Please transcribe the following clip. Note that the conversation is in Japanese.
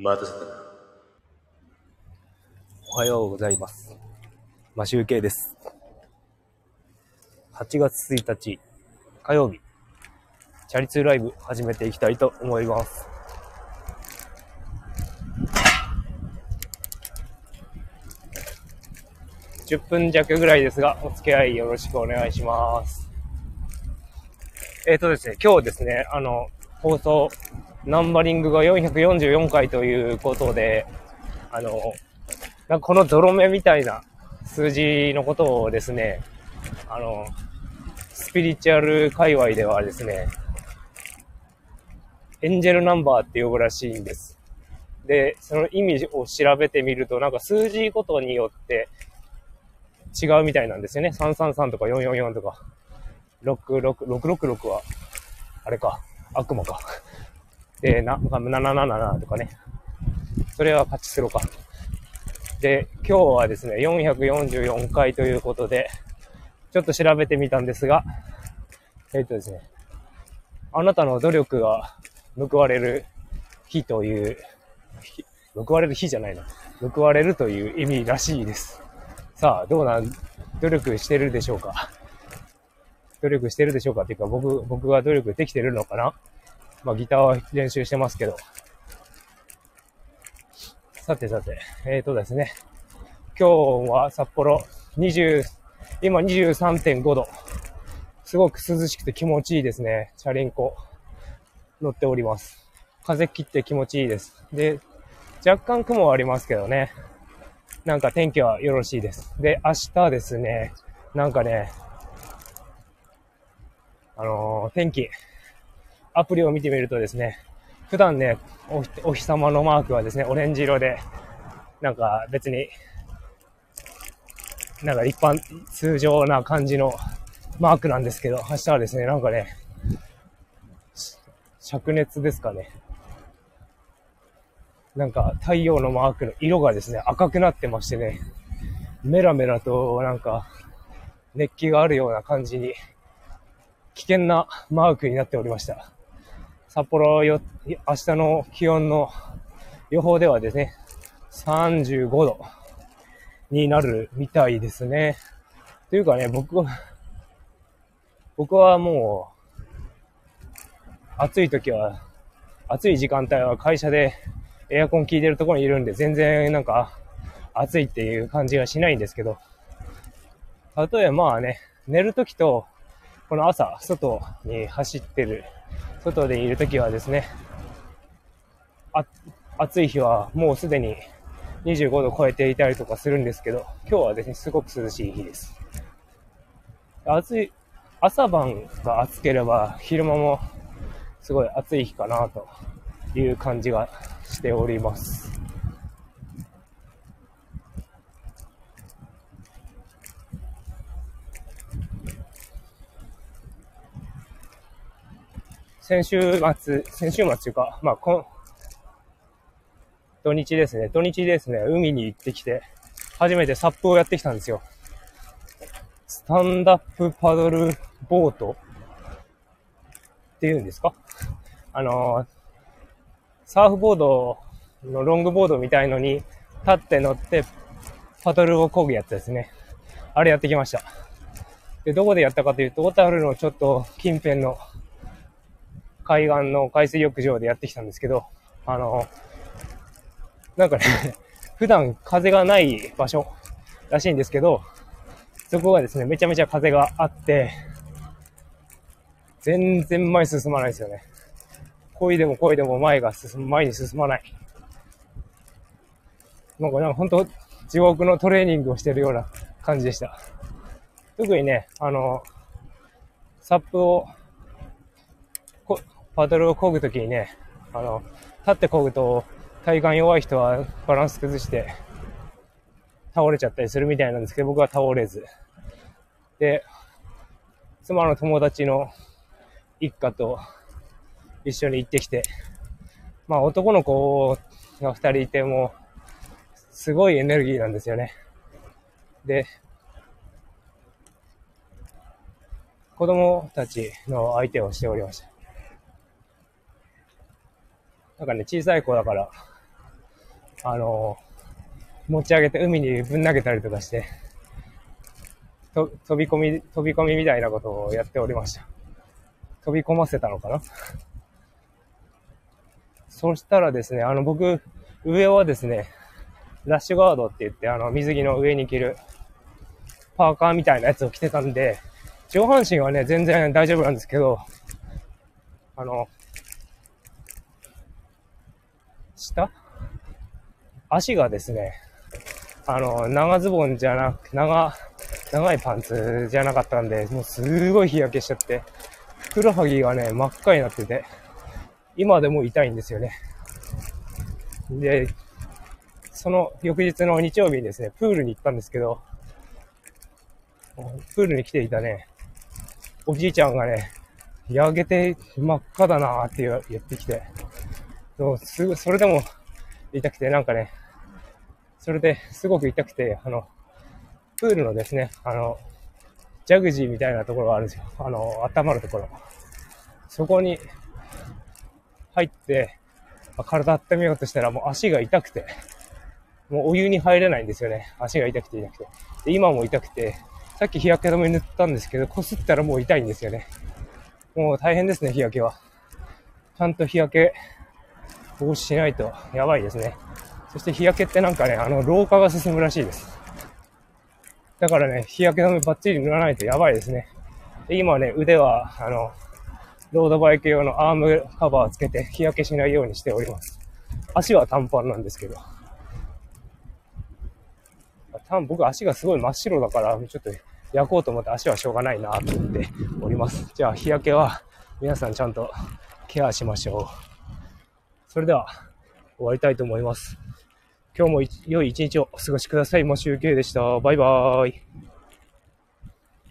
待たせたな。おはようございます。マシュウケイです。8月1日火曜日、チャリ通ライブ始めていきたいと思います。10分弱ぐらいですが、お付き合いよろしくお願いします。えっ、とですね、今日ですね、あの、放送、ナンバリングが444回ということで、あの、なんかこのゾロ目みたいな数字のことをですね、あの、スピリチュアル界隈ではですね、エンジェルナンバーって呼ぶらしいんです。で、その意味を調べてみると、なんか数字ごとによって違うみたいなんですよね。333とか444とか、666、666は、あれか、悪魔か。で、な、777とかね。それはパチスロか。で、今日はですね、444回ということで、ちょっと調べてみたんですが、えっ、とですね、あなたの努力が報われる日という、報われる日じゃないな。報われるという意味らしいです。さあ、どうなん、努力してるでしょうか努力してるでしょうかっていうか、僕、僕が努力できてるのかなまあ、ギターは練習してますけど。さてさて、えーとですね。今日は札幌20、今23.5度。すごく涼しくて気持ちいいですね。チャリンコ乗っております。風切って気持ちいいです。で、若干雲はありますけどね。なんか天気はよろしいです。で、明日ですね、なんかね、あのー天気、アプリを見てみるとですね、普段ね、お日お日様のマークはですね、オレンジ色で、なんか別に、なんか一般、通常な感じのマークなんですけど、明日はですね、なんかね、灼熱ですかね。なんか太陽のマークの色がですね、赤くなってましてね、メラメラとなんか熱気があるような感じに、危険なマークになっておりました。札幌よ、明日の気温の予報ではですね、35度になるみたいですね。というかね、僕は、僕はもう、暑い時は、暑い時間帯は会社でエアコン効いてるところにいるんで、全然なんか暑いっていう感じがしないんですけど、例えばまあね、寝る時と、この朝、外に走ってる、外でいるときはですね、暑い日はもうすでに25度超えていたりとかするんですけど、今日はですね、すごく涼しい日です。暑い、朝晩が暑ければ、昼間もすごい暑い日かなという感じがしております。先週末、先週末というか、まあ、こん、土日ですね。土日ですね、海に行ってきて、初めてサップをやってきたんですよ。スタンダップパドルボートっていうんですか？あの、サーフボードのロングボードみたいのに立って乗ってパドルを漕ぐやつですね。あれやってきました。で、どこでやったかというと、小樽のちょっと近辺の海岸の海水浴場でやってきたんですけど、あの、なんかね、普段風がない場所らしいんですけど、そこがですね、めちゃめちゃ風があって、全然前進まないですよね。漕いでも漕いでも前が進む、前に進まない。なんか、なんか本当地獄のトレーニングをしてるような感じでした。特にね、あの、サップをパドルを漕ぐときにね、あの、立って漕ぐと、体幹弱い人はバランス崩して、倒れちゃったりするみたいなんですけど、僕は倒れず。で、妻の友達の一家と一緒に行ってきて、まあ男の子が二人いても、すごいエネルギーなんですよね。で、子供たちの相手をしておりました。なんかね、小さい子だから、あの、持ち上げて海にぶん投げたりとかして、と飛び込み、飛び込みみたいなことをやっておりました。飛び込ませたのかな？そしたらですね、あの僕、上はですね、ラッシュガードって言って、あの水着の上に着るパーカーみたいなやつを着てたんで、上半身はね、全然大丈夫なんですけど、あの、下足がですね、あの、長ズボンじゃなく、長、長いパンツじゃなかったんで、もうすごい日焼けしちゃって、ふくらはぎがね、真っ赤になってて、今でも痛いんですよね。で、その翌日の日曜日にですね、プールに行ったんですけど、プールに来ていたね、おじいちゃんがね、焼けて真っ赤だなーって言ってきて、そうすぐ、それでも痛くて、なんかね、それですごく痛くて、あの、プールのですね、あの、ジャグジーみたいなところがあるんですよ。あの、温まるところ。そこに入って、体温めようとしたらもう足が痛くて、もうお湯に入れないんですよね。足が痛くて痛くて。で、今も痛くて、さっき日焼け止め塗ったんですけど、こすったらもう痛いんですよね。もう大変ですね、日焼けは。ちゃんと日焼け防止しないとやばいですね。そして日焼けってなんかね、あの、老化が進むらしいです。だからね、日焼け止めバッチリ塗らないとやばいですね。で今ね、腕は、あの、ロードバイク用のアームカバーつけて日焼けしないようにしております。足は短パンなんですけど。多分僕足がすごい真っ白だから、ちょっと焼こうと思って足はしょうがないなと思っております。じゃあ日焼けは皆さんちゃんとケアしましょう。それでは終わりたいと思います。今日も良い一日をお過ごしください。もしゆけいでした。バイバーイ。